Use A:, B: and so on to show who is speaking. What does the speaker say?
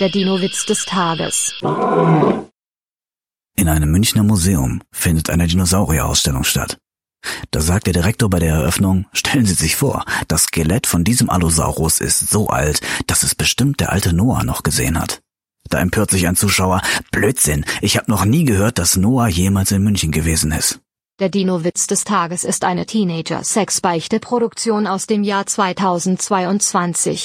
A: Der Dino-Witz des Tages.
B: In einem Münchner Museum findet eine Dinosaurierausstellung statt. Da sagt der Direktor bei der Eröffnung, stellen Sie sich vor, das Skelett von diesem Allosaurus ist so alt, dass es bestimmt der alte Noah noch gesehen hat. Da empört sich ein Zuschauer, Blödsinn, ich habe noch nie gehört, dass Noah jemals in München gewesen ist.
A: Der Dino-Witz des Tages ist eine Teenager-Sex-Beichte-Produktion aus dem Jahr 2022.